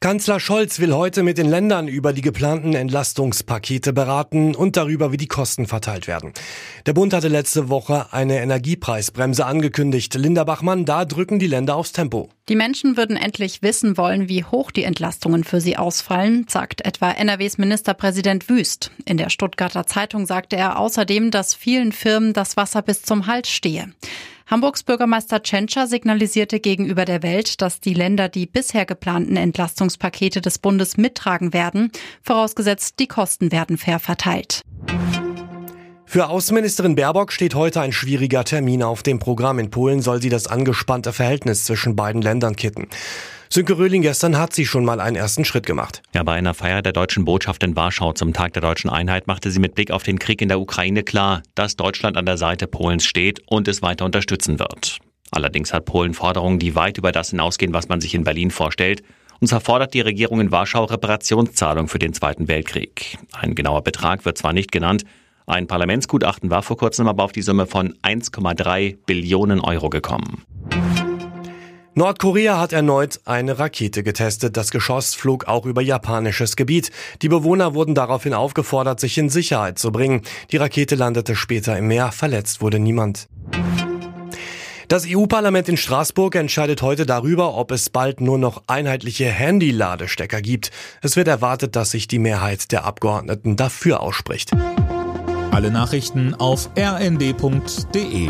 Kanzler Scholz will heute mit den Ländern über die geplanten Entlastungspakete beraten und darüber, wie die Kosten verteilt werden. Der Bund hatte letzte Woche eine Energiepreisbremse angekündigt. Linda Bachmann, da drücken die Länder aufs Tempo. Die Menschen würden endlich wissen wollen, wie hoch die Entlastungen für sie ausfallen, sagt etwa NRWs Ministerpräsident Wüst. In der Stuttgarter Zeitung sagte er außerdem, dass vielen Firmen das Wasser bis zum Hals stehe. Hamburgs Bürgermeister Tschentscher signalisierte gegenüber der Welt, dass die Länder die bisher geplanten Entlastungspakete des Bundes mittragen werden, vorausgesetzt die Kosten werden fair verteilt. Für Außenministerin Baerbock steht heute ein schwieriger Termin auf dem Programm. In Polen soll sie das angespannte Verhältnis zwischen beiden Ländern kitten. Sönke Röhling gestern hat sie schon mal einen ersten Schritt gemacht. Ja, bei einer Feier der deutschen Botschaft in Warschau zum Tag der deutschen Einheit machte sie mit Blick auf den Krieg in der Ukraine klar, dass Deutschland an der Seite Polens steht und es weiter unterstützen wird. Allerdings hat Polen Forderungen, die weit über das hinausgehen, was man sich in Berlin vorstellt. Und zwar fordert die Regierung in Warschau Reparationszahlung für den Zweiten Weltkrieg. Ein genauer Betrag wird zwar nicht genannt, ein Parlamentsgutachten war vor kurzem aber auf die Summe von 1,3 Billionen Euro gekommen. Nordkorea hat erneut eine Rakete getestet. Das Geschoss flog auch über japanisches Gebiet. Die Bewohner wurden daraufhin aufgefordert, sich in Sicherheit zu bringen. Die Rakete landete später im Meer. Verletzt wurde niemand. Das EU-Parlament in Straßburg entscheidet heute darüber, ob es bald nur noch einheitliche Handy-Ladestecker gibt. Es wird erwartet, dass sich die Mehrheit der Abgeordneten dafür ausspricht. Alle Nachrichten auf rnd.de